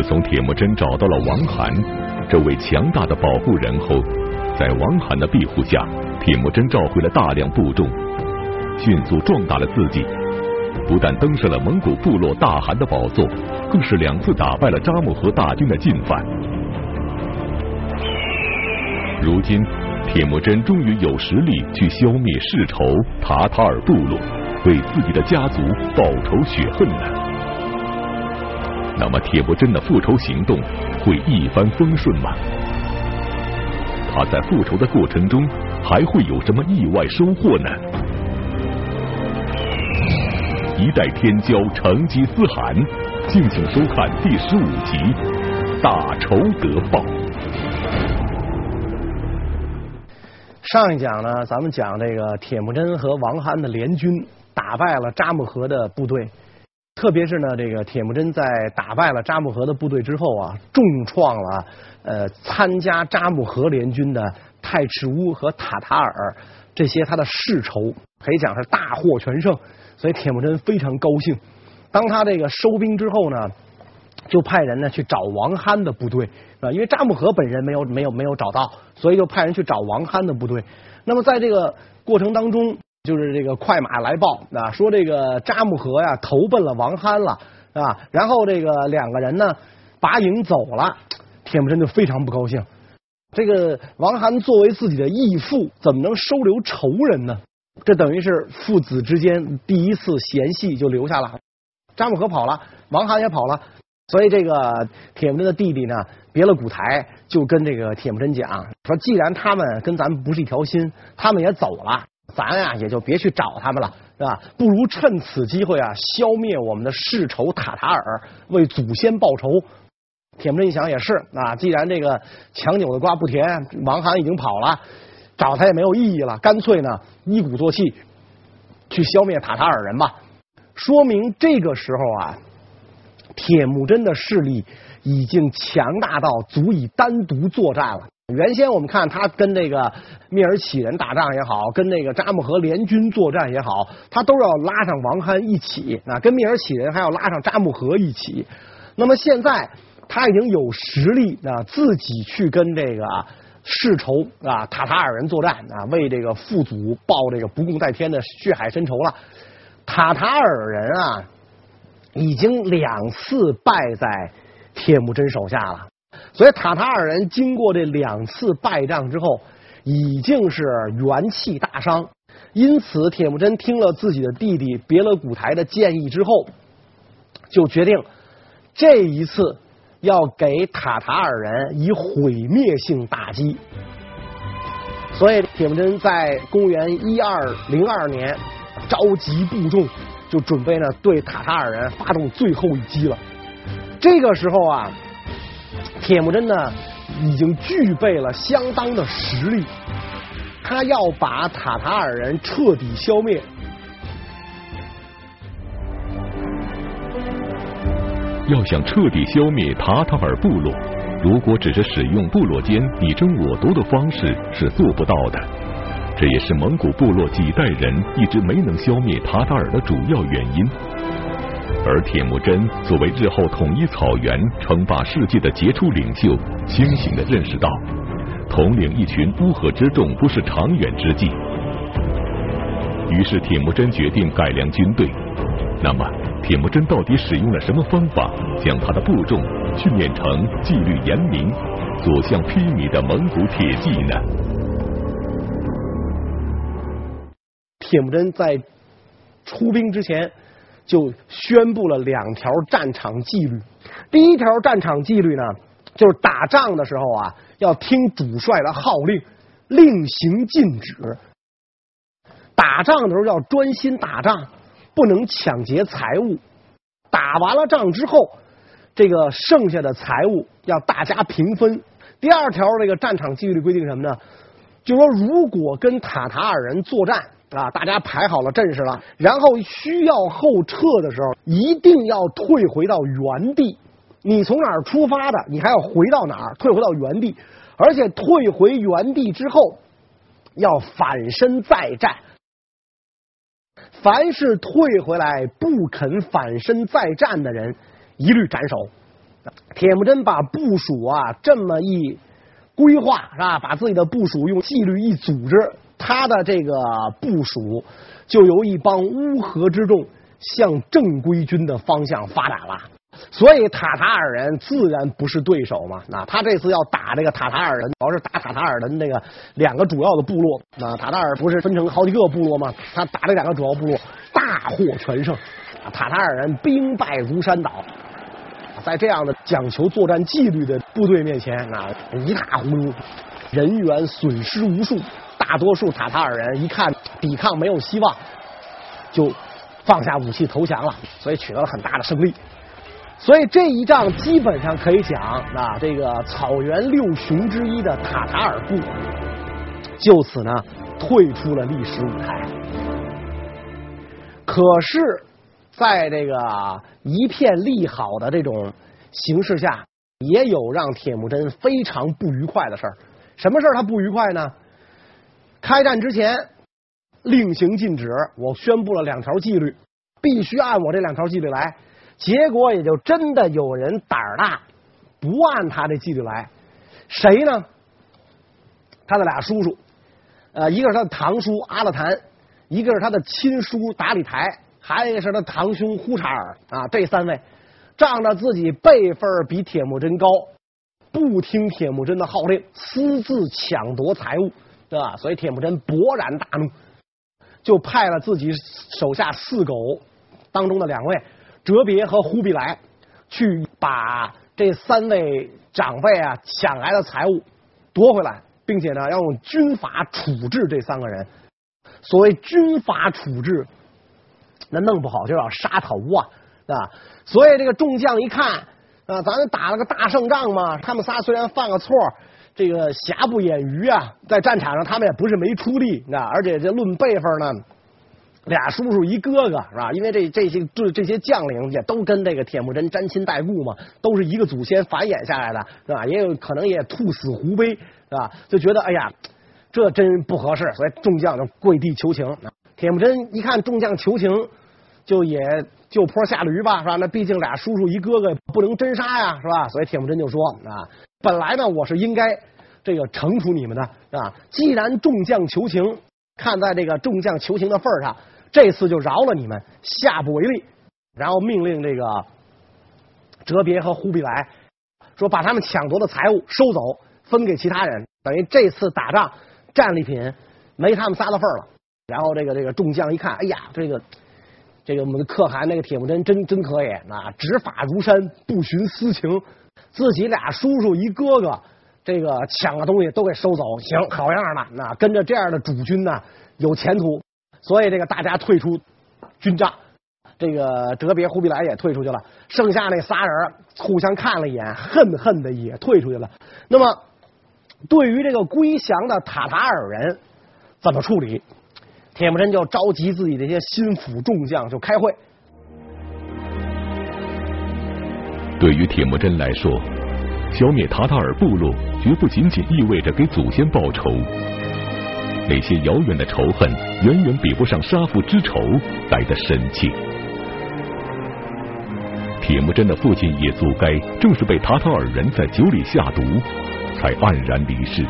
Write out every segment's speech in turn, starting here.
自从铁木真找到了王罕这位强大的保护人后，在王罕的庇护下，铁木真召回了大量部众，迅速壮大了自己。不但登上了蒙古部落大汗的宝座，更是两次打败了扎木合大军的进犯。如今，铁木真终于有实力去消灭世仇塔塔尔部落，为自己的家族报仇雪恨了。那么，铁木真的复仇行动会一帆风顺吗？他在复仇的过程中还会有什么意外收获呢？一代天骄成吉思汗，敬请收看第十五集《大仇得报》。上一讲呢，咱们讲这个铁木真和王罕的联军打败了扎木合的部队，特别是呢，这个铁木真在打败了扎木合的部队之后啊，重创了呃参加扎木合联军的太赤乌和塔塔尔这些他的世仇，可以讲是大获全胜。所以铁木真非常高兴，当他这个收兵之后呢，就派人呢去找王罕的部队啊，因为扎木合本人没有没有没有找到，所以就派人去找王罕的部队。那么在这个过程当中，就是这个快马来报啊，说这个扎木合呀投奔了王罕了啊，然后这个两个人呢拔营走了，铁木真就非常不高兴。这个王罕作为自己的义父，怎么能收留仇人呢？这等于是父子之间第一次嫌隙就留下了，扎木合跑了，王罕也跑了，所以这个铁木真的弟弟呢，别了古台就跟这个铁木真讲说，既然他们跟咱们不是一条心，他们也走了，咱呀也就别去找他们了，是吧？不如趁此机会啊，消灭我们的世仇塔塔尔，为祖先报仇。铁木真一想也是啊，既然这个强扭的瓜不甜，王罕已经跑了。找他也没有意义了，干脆呢一鼓作气去消灭塔塔尔人吧。说明这个时候啊，铁木真的势力已经强大到足以单独作战了。原先我们看他跟那个蔑尔乞人打仗也好，跟那个扎木合联军作战也好，他都要拉上王罕一起啊，跟蔑尔乞人还要拉上扎木合一起。那么现在他已经有实力啊，自己去跟这个。世仇啊，塔塔尔人作战啊，为这个父祖报这个不共戴天的血海深仇了。塔塔尔人啊，已经两次败在铁木真手下了，所以塔塔尔人经过这两次败仗之后，已经是元气大伤。因此，铁木真听了自己的弟弟别勒古台的建议之后，就决定这一次。要给塔塔尔人以毁灭性打击，所以铁木真在公元一二零二年召集部众，就准备呢对塔塔尔人发动最后一击了。这个时候啊，铁木真呢已经具备了相当的实力，他要把塔塔尔人彻底消灭。要想彻底消灭塔塔尔部落，如果只是使用部落间你争我夺的方式是做不到的。这也是蒙古部落几代人一直没能消灭塔塔尔的主要原因。而铁木真作为日后统一草原、称霸世界的杰出领袖，清醒地认识到，统领一群乌合之众不是长远之计。于是铁木真决定改良军队。那么。铁木真到底使用了什么方法，将他的部众训练成纪律严明、所向披靡的蒙古铁骑呢？铁木真在出兵之前就宣布了两条战场纪律。第一条战场纪律呢，就是打仗的时候啊，要听主帅的号令，令行禁止。打仗的时候要专心打仗。不能抢劫财物，打完了仗之后，这个剩下的财物要大家平分。第二条这个战场纪律规定什么呢？就说如果跟塔塔尔人作战啊，大家排好了阵势了，然后需要后撤的时候，一定要退回到原地。你从哪儿出发的，你还要回到哪儿，退回到原地，而且退回原地之后要反身再战。凡是退回来不肯反身再战的人，一律斩首。铁木真把部署啊这么一规划是吧？把自己的部署用纪律一组织，他的这个部署就由一帮乌合之众向正规军的方向发展了。所以塔塔尔人自然不是对手嘛。那他这次要打这个塔塔尔人，主要是打塔塔尔人那个两个主要的部落。那塔塔尔不是分成好几个部落吗？他打这两个主要部落，大获全胜。塔塔尔人兵败如山倒。在这样的讲求作战纪律的部队面前，啊，一塌糊涂，人员损失无数。大多数塔塔尔人一看抵抗没有希望，就放下武器投降了，所以取得了很大的胜利。所以这一仗基本上可以讲啊，这个草原六雄之一的塔塔尔部就此呢退出了历史舞台。可是，在这个一片利好的这种形势下，也有让铁木真非常不愉快的事儿。什么事儿他不愉快呢？开战之前令行禁止，我宣布了两条纪律，必须按我这两条纪律来。结果也就真的有人胆儿大，不按他这纪律来。谁呢？他的俩叔叔，呃，一个是他的堂叔阿勒坦，一个是他的亲叔达里台，还有一个是他堂兄呼查尔啊。这三位仗着自己辈分比铁木真高，不听铁木真的号令，私自抢夺财物，对吧？所以铁木真勃然大怒，就派了自己手下四狗当中的两位。哲别和忽必来去把这三位长辈啊抢来的财物夺回来，并且呢要用军法处置这三个人。所谓军法处置，那弄不好就要杀头啊，啊！所以这个众将一看啊，咱打了个大胜仗嘛，他们仨虽然犯了错，这个瑕不掩瑜啊，在战场上他们也不是没出力啊，而且这论辈分呢。俩叔叔一哥哥是吧？因为这这些这这些将领也都跟这个铁木真沾亲带故嘛，都是一个祖先繁衍下来的，是吧？也有可能也兔死狐悲，是吧？就觉得哎呀，这真不合适，所以众将就跪地求情。铁木真一看众将求情，就也就坡下驴吧，是吧？那毕竟俩叔叔一哥哥不能真杀呀，是吧？所以铁木真就说啊，本来呢我是应该这个惩处你们的，是吧？既然众将求情，看在这个众将求情的份上。这次就饶了你们，下不为例。然后命令这个哲别和忽必来说：“把他们抢夺的财物收走，分给其他人。等于这次打仗战利品没他们仨的份了。”然后这个这个众将一看，哎呀，这个这个我们的可汗那个铁木真真真可以啊，执法如山，不徇私情。自己俩叔叔一哥哥，这个抢个东西都给收走，行，好样的。那跟着这样的主君呢，有前途。所以这个大家退出军帐，这个哲别、忽必来也退出去了，剩下那仨人互相看了一眼，恨恨的也退出去了。那么，对于这个归降的塔塔尔人怎么处理？铁木真就召集自己这些心腹众将就开会。对于铁木真来说，消灭塔塔尔部落绝不仅仅意味着给祖先报仇。那些遥远的仇恨，远远比不上杀父之仇来的深切。铁木真的父亲也速该正是被塔塔尔人在酒里下毒，才黯然离世。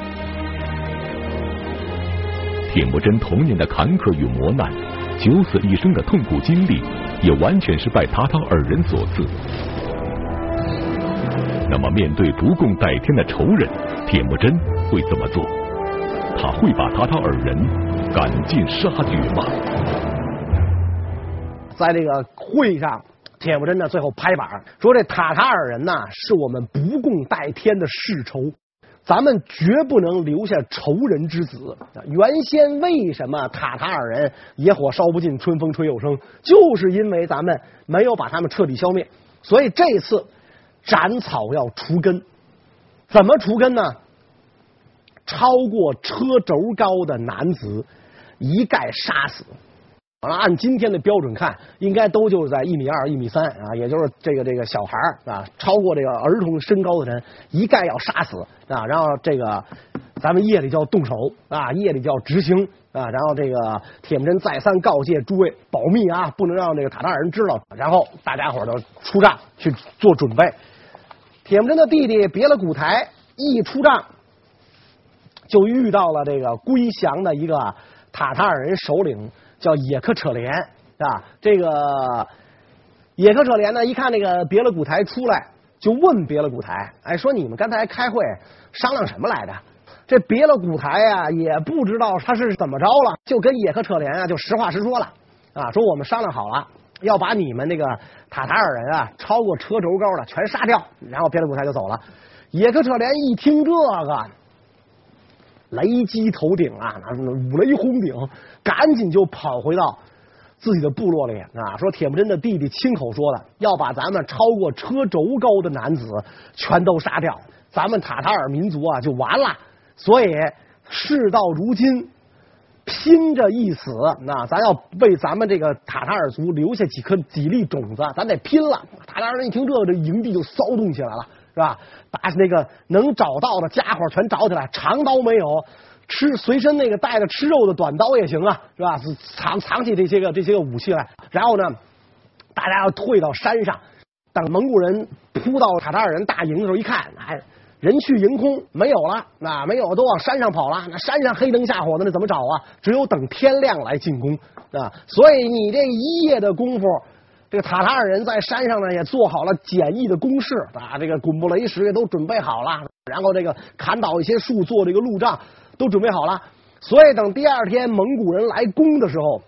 铁木真童年的坎坷与磨难，九死一生的痛苦经历，也完全是拜塔塔尔人所赐。那么，面对不共戴天的仇人，铁木真会怎么做？他会把塔塔尔人赶尽杀绝吗？在这个会上，铁木真呢最后拍板说：“这塔塔尔人呐，是我们不共戴天的世仇，咱们绝不能留下仇人之子。原先为什么塔塔尔人野火烧不尽，春风吹又生，就是因为咱们没有把他们彻底消灭。所以这次斩草要除根，怎么除根呢？”超过车轴高的男子一概杀死。完了，按今天的标准看，应该都就是在一米二、一米三啊，也就是这个这个小孩啊，超过这个儿童身高的人，一概要杀死啊。然后这个咱们夜里叫动手啊，夜里叫执行啊。然后这个铁木真再三告诫诸位保密啊，不能让这个塔塔尔人知道。然后大家伙儿都出战去做准备。铁木真的弟弟别了古台一出帐，就遇到了这个归降的一个塔塔尔人首领，叫野克扯连啊。这个野克扯连呢，一看那个别了古台出来，就问别了古台：“哎，说你们刚才开会商量什么来着？”这别了古台呀，也不知道他是怎么着了，就跟野克扯连啊，就实话实说了啊，说我们商量好了，要把你们那个塔塔尔人啊，超过车轴高的全杀掉。然后别了古台就走了。野克扯连一听这个。雷击头顶啊，那五雷轰顶，赶紧就跑回到自己的部落里啊，说铁木真的弟弟亲口说的，要把咱们超过车轴高的男子全都杀掉，咱们塔塔尔民族啊就完了。所以事到如今，拼着一死，那咱要为咱们这个塔塔尔族留下几颗几粒种子，咱得拼了。塔塔尔人一听这，这营地就骚动起来了。是吧？把那个能找到的家伙全找起来，长刀没有，吃随身那个带着吃肉的短刀也行啊，是吧？藏藏起这些个这些个武器来，然后呢，大家要退到山上，等蒙古人扑到塔塔尔人大营的时候，一看，哎，人去营空，没有了，那没有都往山上跑了，那山上黑灯瞎火的，那怎么找啊？只有等天亮来进攻啊！所以你这一夜的功夫。这个塔塔尔人在山上呢，也做好了简易的工事啊，这个滚木雷石也都准备好了，然后这个砍倒一些树做这个路障都准备好了，所以等第二天蒙古人来攻的时候。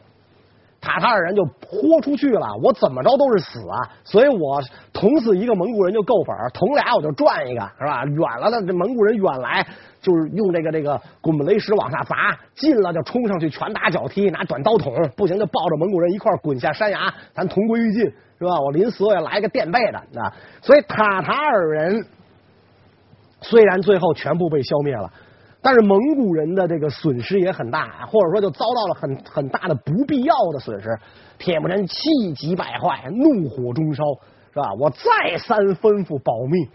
塔塔尔人就豁出去了，我怎么着都是死啊，所以我捅死一个蒙古人就够本儿，捅俩我就赚一个，是吧？远了的这蒙古人远来就是用这个这个滚雷石往下砸，近了就冲上去拳打脚踢，拿短刀捅，不行就抱着蒙古人一块滚下山崖，咱同归于尽，是吧？我临死我也来个垫背的啊！所以塔塔尔人虽然最后全部被消灭了。但是蒙古人的这个损失也很大，或者说就遭到了很很大的不必要的损失。铁木真气急败坏，怒火中烧，是吧？我再三吩咐保密。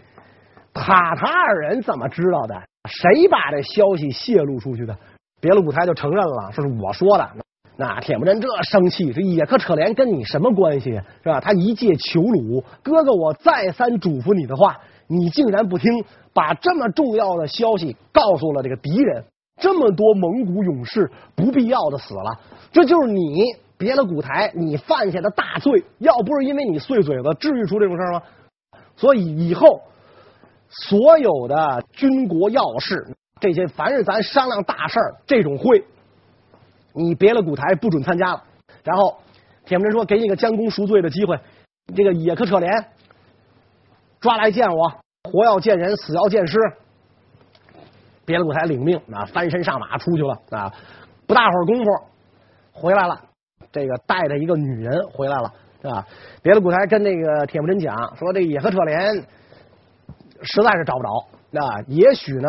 塔塔尔人怎么知道的？谁把这消息泄露出去的？别了古台就承认了，说是我说的。那铁木真这生气，这野克扯连跟你什么关系？是吧？他一介囚虏，哥哥我再三嘱咐你的话，你竟然不听。把这么重要的消息告诉了这个敌人，这么多蒙古勇士不必要的死了，这就是你别了古台你犯下的大罪。要不是因为你碎嘴子，至于出这种事吗？所以以后所有的军国要事，这些凡是咱商量大事儿这种会，你别了古台不准参加了。然后铁木真说：“给你个将功赎罪的机会，这个野克扯连抓来见我。”活要见人，死要见尸。别的舞台领命啊，翻身上马出去了啊！不大会儿功夫回来了，这个带着一个女人回来了啊！别的舞台跟那个铁木真讲说：“这野克扯连实在是找不着啊，也许呢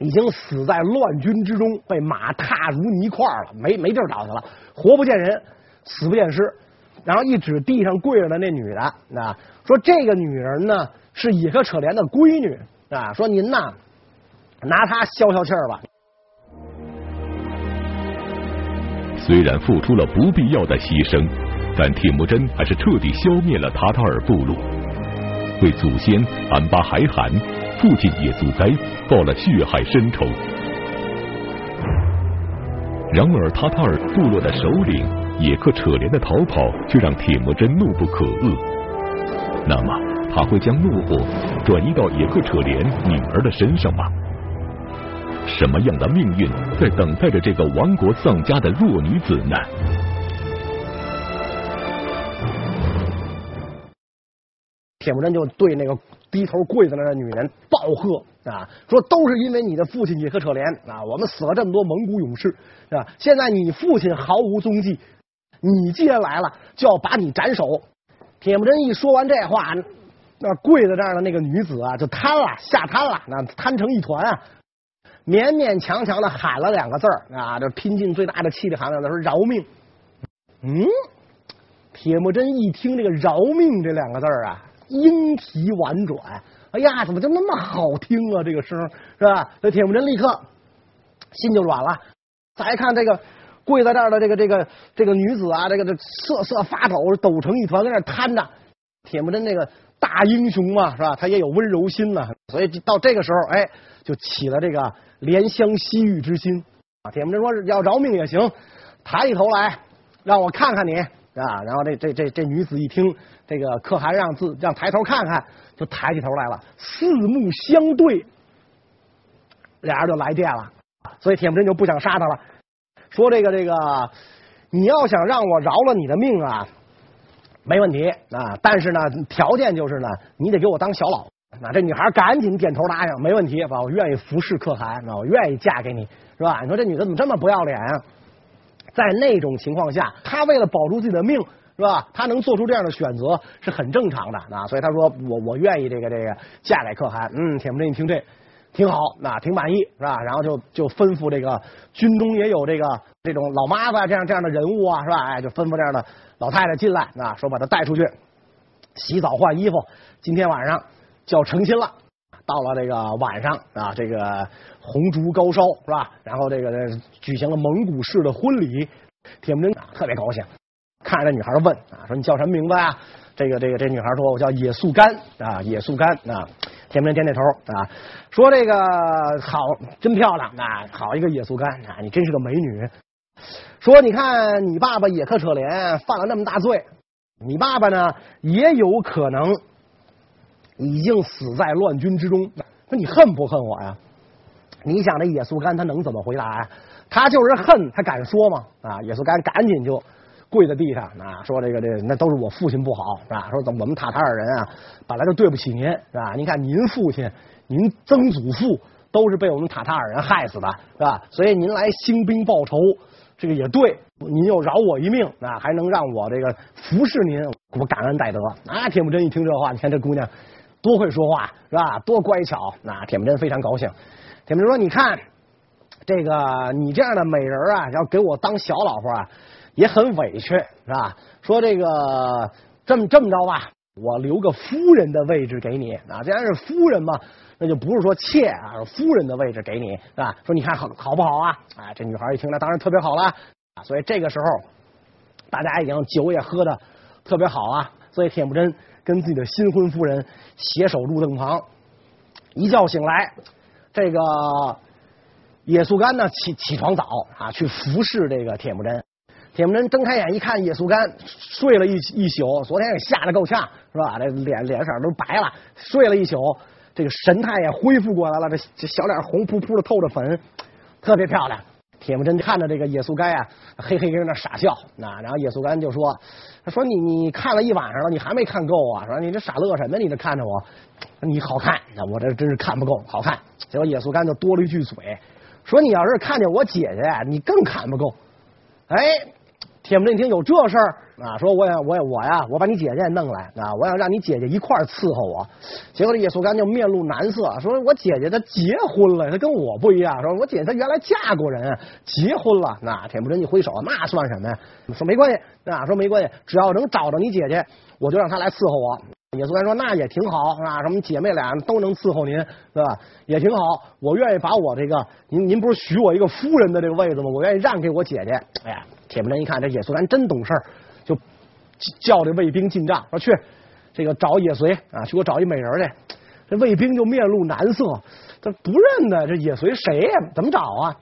已经死在乱军之中，被马踏如泥块了，没没地儿找去了，活不见人，死不见尸。”然后一指地上跪着的那女的啊，说：“这个女人呢？”是野克扯连的闺女啊，说您呐，拿她消消气儿吧。虽然付出了不必要的牺牲，但铁木真还是彻底消灭了塔塔尔部落，为祖先安巴还汗、父亲野足灾报了血海深仇。然而，塔塔尔部落的首领野克扯连的逃跑，却让铁木真怒不可遏。那么。他会将怒火转移到野克扯连女儿的身上吗？什么样的命运在等待着这个亡国丧家的弱女子呢？铁木真就对那个低头跪在那的女人暴喝啊，说都是因为你的父亲野克扯连啊，我们死了这么多蒙古勇士是吧？现在你父亲毫无踪迹，你既然来了，就要把你斩首。铁木真一说完这话。那跪在这儿的那个女子啊，就瘫了，吓瘫了，那瘫成一团啊，勉勉强强的喊了两个字儿啊，就拼尽最大的气力喊了，他说饶命。嗯，铁木真一听这个饶命这两个字儿啊，音体婉转，哎呀，怎么就那么好听啊？这个声是吧？这铁木真立刻心就软了。再看这个跪在这儿的这个这个这个女子啊，这个这瑟瑟发抖，抖成一团，在那瘫着。铁木真那个。大英雄嘛，是吧？他也有温柔心呐，所以到这个时候，哎，就起了这个怜香惜玉之心啊。铁木真说要饶命也行，抬起头来让我看看你啊。然后这这这这女子一听这个可汗让自让抬头看看，就抬起头来了，四目相对，俩人就来电了。所以铁木真就不想杀他了，说这个这个，你要想让我饶了你的命啊。没问题啊，但是呢，条件就是呢，你得给我当小老婆。那这女孩赶紧点头答应，没问题，我愿意服侍可汗，我愿意嫁给你，是吧？你说这女的怎么这么不要脸啊？在那种情况下，她为了保住自己的命，是吧？她能做出这样的选择是很正常的啊。所以她说我我愿意这个这个嫁给可汗。嗯，铁木真一听这挺好，那挺满意，是吧？然后就就吩咐这个军中也有这个这种老妈子这样这样的人物啊，是吧？哎，就吩咐这样的。老太太进来啊，说把她带出去洗澡换衣服，今天晚上就要成亲了。到了这个晚上啊，这个红烛高烧是吧？然后这个举行了蒙古式的婚礼，铁木真特别高兴，看着这女孩问啊，说你叫什么名字啊？这个这个这女孩说，我叫野素干啊，野素干啊。铁木真点点头啊，说这个好，真漂亮啊，好一个野素干啊，你真是个美女。说，你看你爸爸也可可怜，犯了那么大罪，你爸爸呢也有可能已经死在乱军之中。那你恨不恨我呀？你想这野素干他能怎么回答呀？他就是恨，他敢说吗？啊，野素干赶紧就跪在地上啊，说这个这个，那都是我父亲不好，是吧？说怎么我们塔塔尔人啊，本来就对不起您，是吧？您看您父亲、您曾祖父都是被我们塔塔尔人害死的，是吧？所以您来兴兵报仇。这个也对，您又饶我一命啊，还能让我这个服侍您，我感恩戴德啊。铁木真一听这话，你看这姑娘多会说话是吧？多乖巧。那铁木真非常高兴。铁木真说：“你看这个你这样的美人啊，要给我当小老婆啊，也很委屈是吧？说这个这么这么着吧，我留个夫人的位置给你啊。既然是夫人嘛，那就不是说妾啊，夫人的位置给你是吧？说你看好好不好啊？啊，这女孩一听，那当然特别好了。所以这个时候，大家已经酒也喝的特别好啊。所以铁木真跟自己的新婚夫人携手入洞房，一觉醒来，这个野素干呢起起床早啊，去服侍这个铁木真。铁木真睁开眼一看，野素干睡了一一宿，昨天也吓得够呛，是吧？这脸脸色都白了，睡了一宿。这个神态也恢复过来了，这这小脸红扑扑的透着粉，特别漂亮。铁木真看着这个野素干啊，嘿嘿跟那傻笑。那然后野素干就说：“他说你你看了一晚上了，你还没看够啊？说你这傻乐什么？你这看着我，你好看，我这真是看不够，好看。”结果野素干就多了一句嘴，说：“你要是看见我姐姐，你更看不够。”哎。铁木真一听有这事儿啊，说我也我也我呀，我把你姐姐也弄来啊，我想让你姐姐一块儿伺候我。结果这野素干就面露难色，说我姐姐她结婚了，她跟我不一样。说我姐姐她原来嫁过人，结婚了。那铁木真一挥手，那算什么呀？说没关系啊，说没关系，只要能找着你姐姐，我就让她来伺候我。野素干说那也挺好啊，什么姐妹俩都能伺候您，是吧？也挺好，我愿意把我这个您您不是许我一个夫人的这个位子吗？我愿意让给我姐姐。哎呀。铁木真一看这野素干真懂事儿，就叫这卫兵进帐，说去这个找野随啊，去给我找一美人去。这卫兵就面露难色，他不认得这野随谁呀？怎么找啊？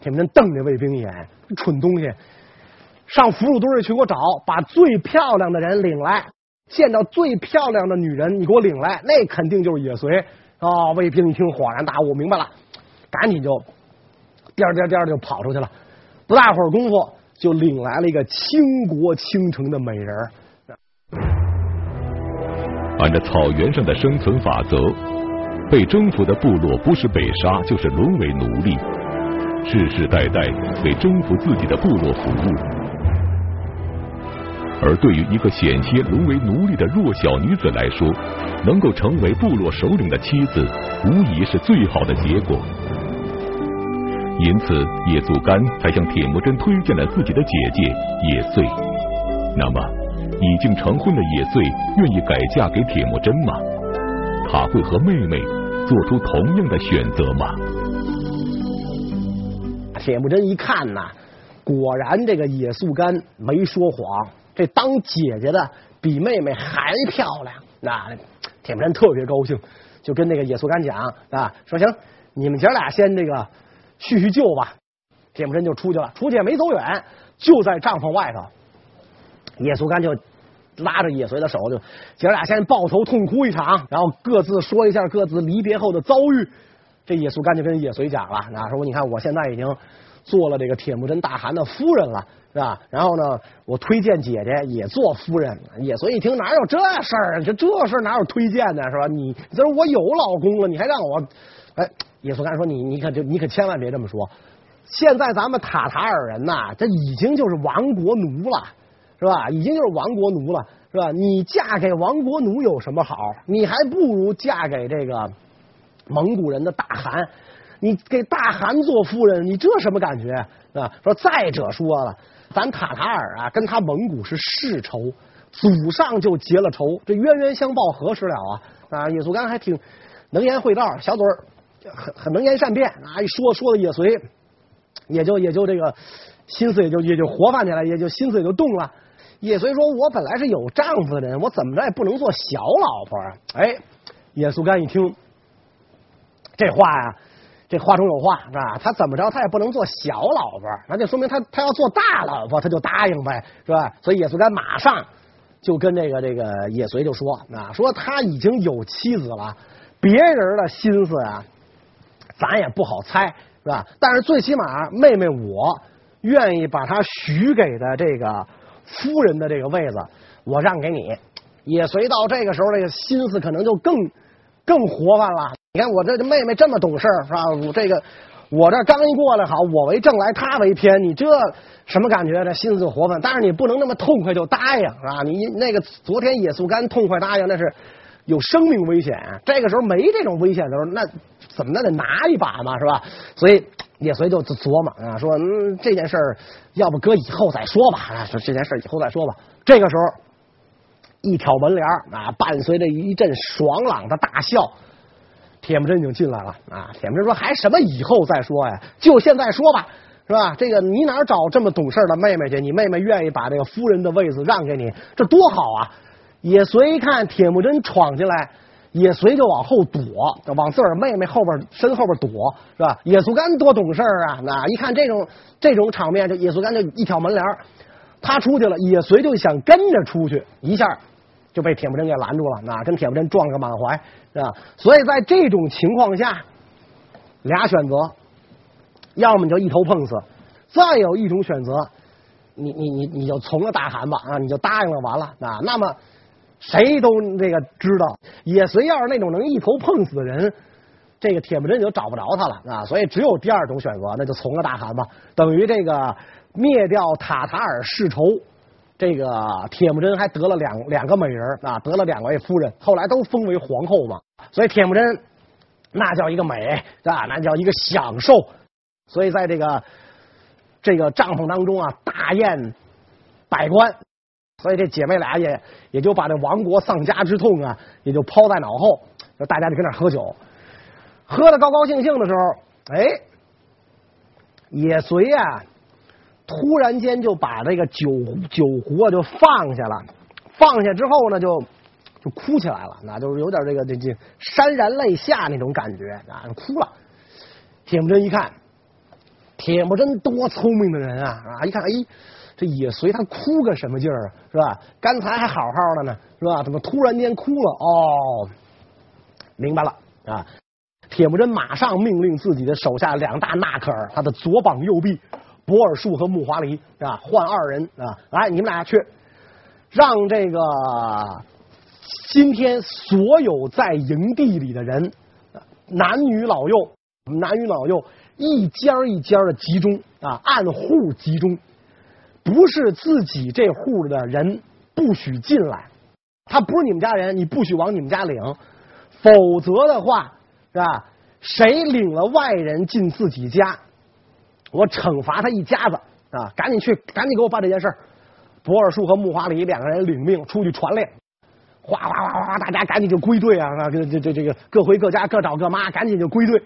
铁木真瞪这卫兵一眼，蠢东西，上俘虏堆里去给我找，把最漂亮的人领来，见到最漂亮的女人，你给我领来，那肯定就是野随啊。卫兵一听恍然大悟，明白了，赶紧就颠颠颠就跑出去了，不大会儿功夫。就领来了一个倾国倾城的美人。按照草原上的生存法则，被征服的部落不是被杀，就是沦为奴隶，世世代代为征服自己的部落服务。而对于一个险些沦为奴隶的弱小女子来说，能够成为部落首领的妻子，无疑是最好的结果。因此，野素干才向铁木真推荐了自己的姐姐野遂。那么，已经成婚的野遂愿意改嫁给铁木真吗？她会和妹妹做出同样的选择吗？铁木真一看呐，果然这个野素干没说谎，这当姐姐的比妹妹还漂亮那铁木真特别高兴，就跟那个野速干讲啊，说行，你们姐俩先这个叙叙旧吧。铁木真就出去了，出去也没走远，就在帐篷外头，野速干就拉着野随的手，就姐俩先抱头痛哭一场，然后各自说一下各自离别后的遭遇。这野速干就跟野随讲了，啊，说你看我现在已经做了这个铁木真大汗的夫人了。是吧？然后呢，我推荐姐姐也做夫人。野随一听，哪有这事儿？这这事儿哪有推荐的？是吧？你这我有老公了，你还让我？哎，野速干说你你可就你可千万别这么说。现在咱们塔塔尔人呐，这已经就是亡国奴了，是吧？已经就是亡国奴了，是吧？你嫁给亡国奴有什么好？你还不如嫁给这个蒙古人的大汗。你给大汗做夫人，你这什么感觉？是吧？说再者说了。咱塔塔尔啊，跟他蒙古是世仇，祖上就结了仇，这冤冤相报何时了啊？啊，野速干还挺能言会道，小嘴儿很很能言善辩啊，一说说的野随也就也就这个心思也就也就活泛起来，也就心思也就动了。野随说：“我本来是有丈夫的人，我怎么着也不能做小老婆啊？”哎，野速干一听这话呀。这话中有话是吧？他怎么着，他也不能做小老婆，那就说明他他要做大老婆，他就答应呗，是吧？所以野速干马上就跟这个这个野随就说啊，说他已经有妻子了，别人的心思啊，咱也不好猜，是吧？但是最起码妹妹我愿意把她许给的这个夫人的这个位子，我让给你。也随到这个时候，这个心思可能就更更活泛了。你看我这妹妹这么懂事是吧？我这个我这刚一过来好，我为正来，她为偏，你这什么感觉？这心思就活泛，但是你不能那么痛快就答应是吧？你那个昨天野速干痛快答应，那是有生命危险。这个时候没这种危险的时候，那怎么那得拿一把嘛是吧？所以野随就琢磨啊，说嗯这件事儿要不搁以后再说吧，啊说这件事以后再说吧。这个时候一挑门帘啊，伴随着一阵爽朗的大笑。铁木真已经进来了啊！铁木真说：“还什么以后再说呀？就现在说吧，是吧？这个你哪找这么懂事的妹妹去？你妹妹愿意把这个夫人的位子让给你，这多好啊！”也随看铁木真闯进来，野随就往后躲，往自个儿妹妹后边身后边躲，是吧？野速干多懂事啊！那一看这种这种场面，就野速干就一挑门帘，他出去了，野随就想跟着出去，一下就被铁木真给拦住了，那跟铁木真撞个满怀。是吧？所以在这种情况下，俩选择，要么你就一头碰死，再有一种选择，你你你你就从了大汗吧啊，你就答应了完了啊。那么谁都那个知道，野随要是那种能一头碰死的人，这个铁木真就找不着他了啊。所以只有第二种选择，那就从了大汗吧，等于这个灭掉塔塔尔世仇。这个铁木真还得了两两个美人啊，得了两位夫人，后来都封为皇后嘛。所以铁木真那叫一个美啊，那叫一个享受。所以在这个这个帐篷当中啊，大宴百官。所以这姐妹俩也也就把这亡国丧家之痛啊，也就抛在脑后，就大家就跟那喝酒，喝的高高兴兴的时候，哎，也随啊。突然间就把这个酒酒壶啊就放下了，放下之后呢就就哭起来了，那就是有点这个这这潸然泪下那种感觉啊，哭了。铁木真一看，铁木真多聪明的人啊啊！一看，哎，这野随他哭个什么劲儿啊？是吧？刚才还好好的呢，是吧？怎么突然间哭了？哦，明白了啊！铁木真马上命令自己的手下两大纳克尔，他的左膀右臂。博尔术和木华黎啊，换二人啊，来，你们俩去，让这个今天所有在营地里的人，男女老幼，男女老幼一家一家的集中啊，按户集中，不是自己这户的人不许进来，他不是你们家人，你不许往你们家领，否则的话是吧？谁领了外人进自己家？我惩罚他一家子啊！赶紧去，赶紧给我办这件事。博尔术和木华黎两个人领命出去传令，哗哗哗哗，大家赶紧就归队啊！这这这这个各回各家，各找各妈，赶紧就归队。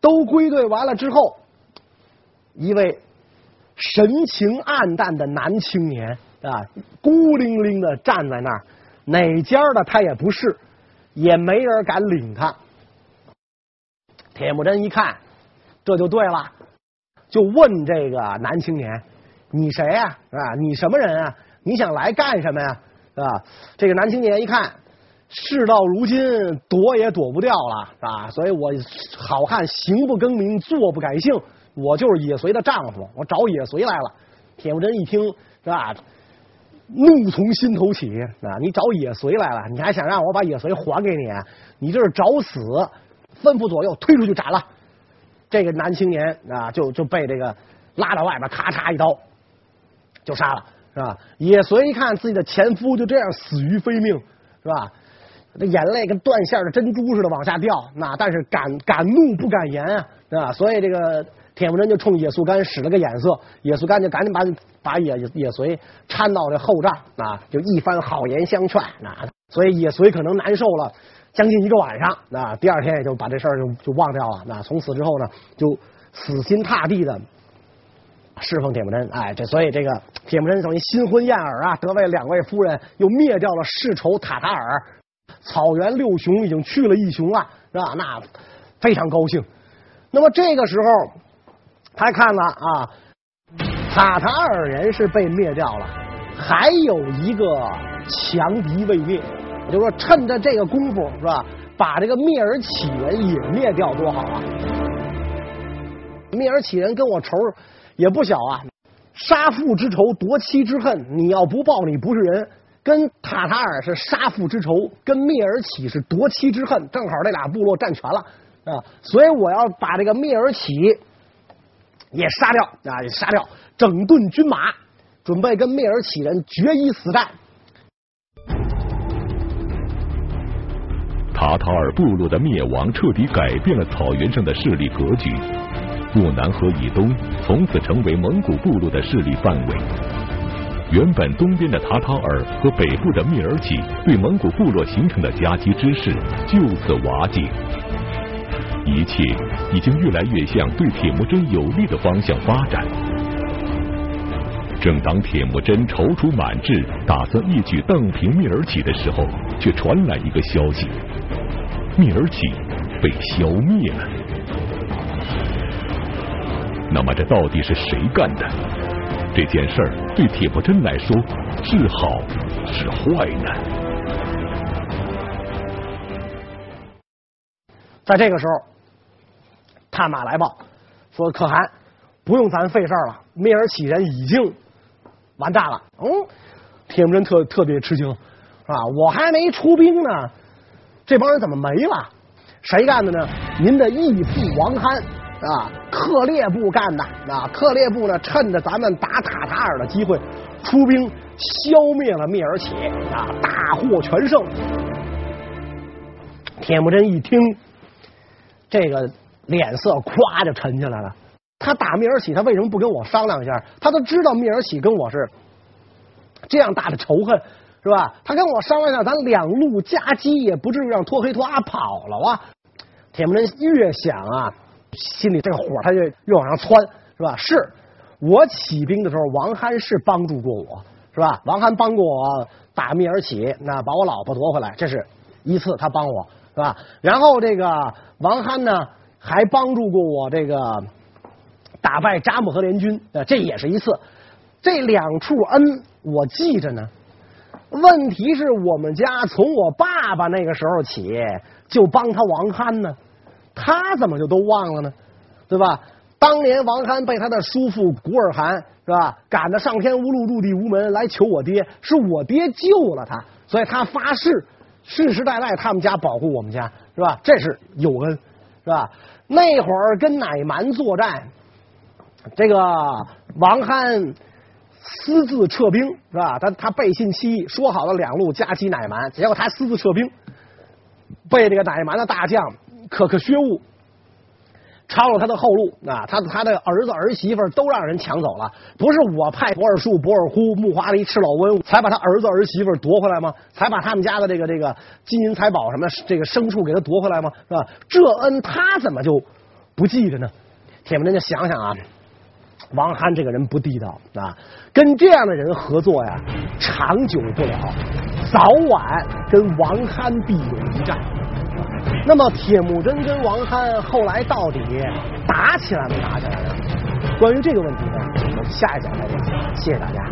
都归队完了之后，一位神情黯淡的男青年啊，孤零零的站在那儿，哪家的他也不是，也没人敢领他。铁木真一看，这就对了，就问这个男青年：“你谁呀？啊，你什么人啊？你想来干什么呀？”啊，这个男青年一看，事到如今，躲也躲不掉了，啊，所以我好汉行不更名，坐不改姓，我就是野随的丈夫，我找野随来了。铁木真一听，是吧？怒从心头起啊！你找野随来了，你还想让我把野随还给你？你这是找死！吩咐左右推出去斩了。这个男青年啊，就就被这个拉到外边，咔嚓一刀就杀了，是吧？野随一看自己的前夫就这样死于非命，是吧？这眼泪跟断线的珍珠似的往下掉，那但是敢敢怒不敢言啊，是吧？所以这个。铁木真就冲野速干使了个眼色，野速干就赶紧把把野野随搀到这后帐啊，就一番好言相劝啊，所以野随可能难受了将近一个晚上啊，第二天也就把这事儿就就忘掉了。那从此之后呢，就死心塌地的侍奉铁木真。哎，这所以这个铁木真等于新婚燕尔啊，得为两位夫人，又灭掉了世仇塔塔尔，草原六雄已经去了一雄了，是吧？那非常高兴。那么这个时候。他看了啊，塔塔尔人是被灭掉了，还有一个强敌未灭，也就是说，趁着这个功夫是吧，把这个蔑尔乞人也灭掉多好啊！蔑尔乞人跟我仇也不小啊，杀父之仇，夺妻之恨，你要不报，你不是人。跟塔塔尔是杀父之仇，跟蔑尔乞是夺妻之恨，正好这俩部落占全了啊，所以我要把这个蔑尔乞。也杀掉啊！也杀掉，整顿军马，准备跟蔑尔乞人决一死战。塔塔尔部落的灭亡彻底改变了草原上的势力格局，漠南河以东从此成为蒙古部落的势力范围。原本东边的塔塔尔和北部的蔑尔乞对蒙古部落形成的夹击之势就此瓦解。一切已经越来越向对铁木真有利的方向发展。正当铁木真踌躇满志，打算一举荡平蔑尔乞的时候，却传来一个消息：蔑尔乞被消灭了。那么，这到底是谁干的？这件事儿对铁木真来说是好是坏呢？在这个时候。探马来报说：“可汗，不用咱费事儿了，蔑尔乞人已经完蛋了。”嗯，铁木真特特别吃惊，是吧？我还没出兵呢，这帮人怎么没了？谁干的呢？您的义父王憨啊，克烈部干的啊！克烈部呢，趁着咱们打塔塔尔的机会，出兵消灭了蔑尔乞啊，大获全胜。铁木真一听这个。脸色咵就沉下来了。他打蔑尔乞，他为什么不跟我商量一下？他都知道蔑尔乞跟我是这样大的仇恨，是吧？他跟我商量一下，咱两路夹击，也不至于让托黑托阿跑了啊。铁木真越想啊，心里这个火他就越往上窜，是吧？是我起兵的时候，王憨是帮助过我，是吧？王憨帮过我打蔑尔乞，那把我老婆夺回来，这是一次他帮我，是吧？然后这个王憨呢？还帮助过我这个打败扎木合联军，呃，这也是一次。这两处恩我记着呢。问题是我们家从我爸爸那个时候起就帮他王憨呢，他怎么就都忘了呢？对吧？当年王憨被他的叔父古尔汗是吧赶得上天无路入地无门来求我爹，是我爹救了他，所以他发誓世世代代他们家保护我们家是吧？这是有恩。是吧？那会儿跟乃蛮作战，这个王憨私自撤兵，是吧？他他背信弃义，说好了两路夹击乃蛮，结果他私自撤兵，被这个乃蛮的大将可可薛兀。抄了他的后路啊！他他的儿子儿媳妇都让人抢走了，不是我派博尔术、博尔忽、木华黎、赤老温才把他儿子儿媳妇夺回来吗？才把他们家的这个这个金银财宝什么这个牲畜给他夺回来吗？是吧？这恩他怎么就不记得呢？铁木真就想想啊，王憨这个人不地道啊，跟这样的人合作呀，长久不了，早晚跟王憨必有一战。那么铁木真跟王憨后来到底打起来没打起来呢？关于这个问题呢，我们下一讲再讲。谢谢大家。